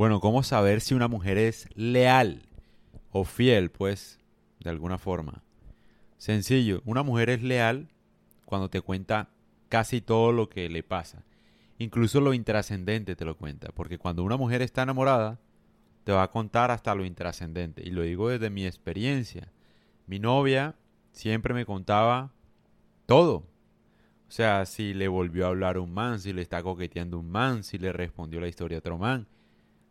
Bueno, ¿cómo saber si una mujer es leal o fiel, pues, de alguna forma? Sencillo, una mujer es leal cuando te cuenta casi todo lo que le pasa. Incluso lo intrascendente te lo cuenta, porque cuando una mujer está enamorada, te va a contar hasta lo intrascendente. Y lo digo desde mi experiencia. Mi novia siempre me contaba todo. O sea, si le volvió a hablar un man, si le está coqueteando un man, si le respondió la historia a otro man,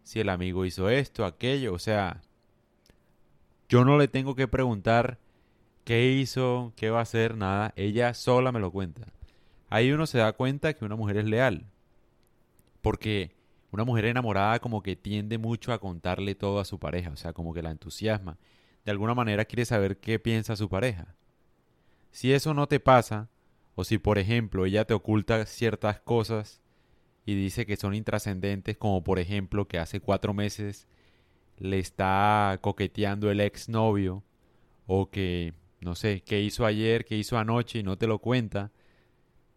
si el amigo hizo esto, aquello. O sea, yo no le tengo que preguntar qué hizo, qué va a hacer, nada. Ella sola me lo cuenta. Ahí uno se da cuenta que una mujer es leal. Porque una mujer enamorada como que tiende mucho a contarle todo a su pareja, o sea, como que la entusiasma. De alguna manera quiere saber qué piensa su pareja. Si eso no te pasa, o si por ejemplo ella te oculta ciertas cosas y dice que son intrascendentes, como por ejemplo que hace cuatro meses le está coqueteando el ex novio, o que, no sé, qué hizo ayer, qué hizo anoche y no te lo cuenta,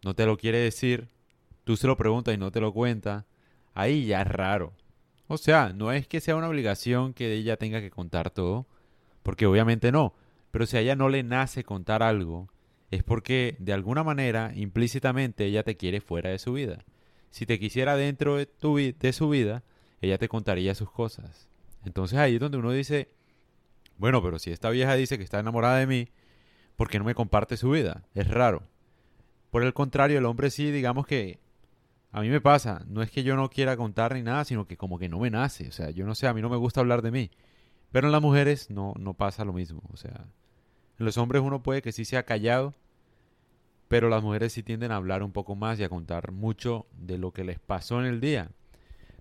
no te lo quiere decir, tú se lo preguntas y no te lo cuenta, ahí ya es raro. O sea, no es que sea una obligación que ella tenga que contar todo, porque obviamente no, pero si a ella no le nace contar algo, es porque de alguna manera, implícitamente, ella te quiere fuera de su vida. Si te quisiera dentro de, de su vida, ella te contaría sus cosas. Entonces ahí es donde uno dice, bueno, pero si esta vieja dice que está enamorada de mí, ¿por qué no me comparte su vida? Es raro. Por el contrario, el hombre sí, digamos que a mí me pasa, no es que yo no quiera contar ni nada, sino que como que no me nace, o sea, yo no sé, a mí no me gusta hablar de mí. Pero en las mujeres no, no pasa lo mismo, o sea, en los hombres uno puede que sí sea callado, pero las mujeres sí tienden a hablar un poco más y a contar mucho de lo que les pasó en el día.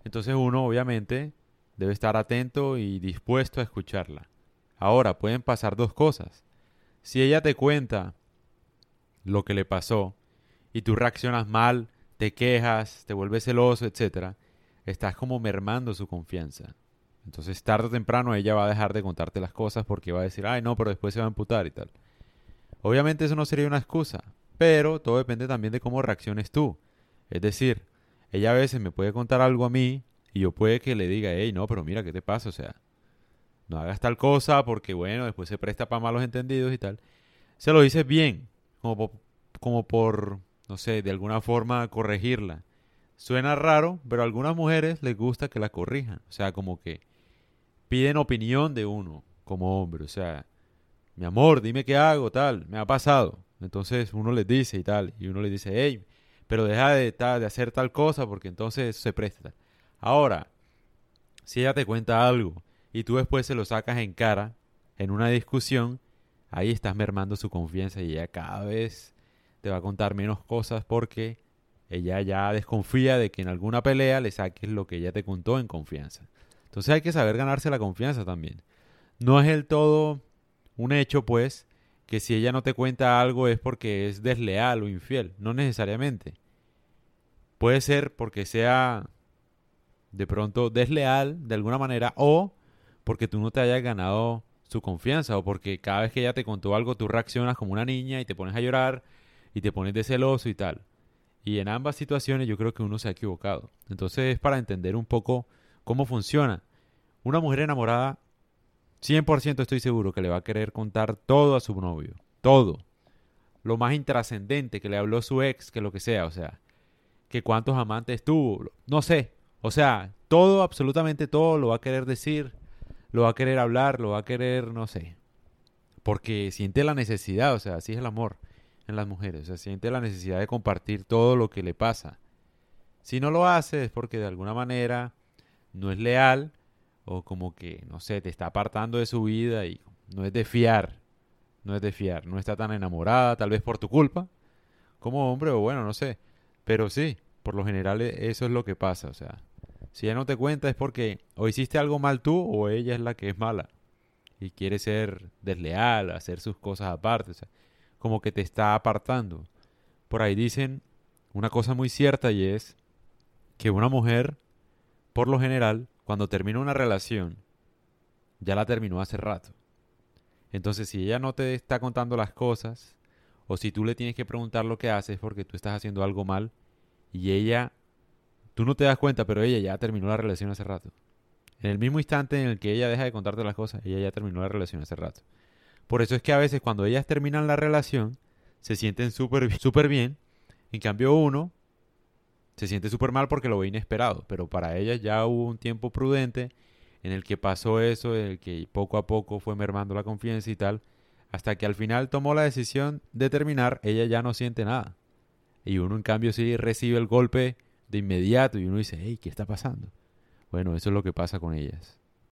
Entonces uno obviamente debe estar atento y dispuesto a escucharla. Ahora, pueden pasar dos cosas. Si ella te cuenta lo que le pasó y tú reaccionas mal, te quejas, te vuelves celoso, etcétera, estás como mermando su confianza. Entonces, tarde o temprano ella va a dejar de contarte las cosas porque va a decir, ay, no, pero después se va a amputar y tal. Obviamente eso no sería una excusa, pero todo depende también de cómo reacciones tú. Es decir, ella a veces me puede contar algo a mí y yo puede que le diga, hey, no, pero mira, ¿qué te pasa? O sea, no hagas tal cosa porque, bueno, después se presta para malos entendidos y tal. Se lo dices bien, como, como por no sé, de alguna forma corregirla. Suena raro, pero a algunas mujeres les gusta que la corrijan. O sea, como que piden opinión de uno como hombre. O sea, mi amor, dime qué hago, tal, me ha pasado. Entonces uno les dice y tal, y uno les dice, hey, pero deja de, de hacer tal cosa porque entonces se presta. Ahora, si ella te cuenta algo y tú después se lo sacas en cara en una discusión, ahí estás mermando su confianza y ella cada vez te va a contar menos cosas porque ella ya desconfía de que en alguna pelea le saques lo que ella te contó en confianza. Entonces hay que saber ganarse la confianza también. No es el todo un hecho, pues, que si ella no te cuenta algo es porque es desleal o infiel. No necesariamente. Puede ser porque sea de pronto desleal de alguna manera o porque tú no te hayas ganado su confianza o porque cada vez que ella te contó algo tú reaccionas como una niña y te pones a llorar y te pones de celoso y tal. Y en ambas situaciones yo creo que uno se ha equivocado. Entonces es para entender un poco cómo funciona. Una mujer enamorada, 100% estoy seguro que le va a querer contar todo a su novio. Todo. Lo más intrascendente que le habló su ex, que lo que sea. O sea, que cuántos amantes tuvo. No sé. O sea, todo, absolutamente todo lo va a querer decir. Lo va a querer hablar, lo va a querer, no sé. Porque siente la necesidad, o sea, así es el amor en las mujeres. O sea, siente la necesidad de compartir todo lo que le pasa. Si no lo hace es porque de alguna manera no es leal o como que, no sé, te está apartando de su vida y no es de fiar. No es de fiar. No está tan enamorada, tal vez por tu culpa, como hombre o bueno, no sé. Pero sí, por lo general e, eso es lo que pasa. O sea, si ella no te cuenta es porque o hiciste algo mal tú o ella es la que es mala y quiere ser desleal, hacer sus cosas aparte. O sea, como que te está apartando. Por ahí dicen una cosa muy cierta y es que una mujer, por lo general, cuando termina una relación, ya la terminó hace rato. Entonces, si ella no te está contando las cosas, o si tú le tienes que preguntar lo que haces porque tú estás haciendo algo mal, y ella, tú no te das cuenta, pero ella ya terminó la relación hace rato. En el mismo instante en el que ella deja de contarte las cosas, ella ya terminó la relación hace rato. Por eso es que a veces cuando ellas terminan la relación, se sienten súper super bien. En cambio uno se siente súper mal porque lo ve inesperado. Pero para ellas ya hubo un tiempo prudente en el que pasó eso, en el que poco a poco fue mermando la confianza y tal. Hasta que al final tomó la decisión de terminar, ella ya no siente nada. Y uno en cambio sí recibe el golpe de inmediato y uno dice, hey, ¿qué está pasando? Bueno, eso es lo que pasa con ellas.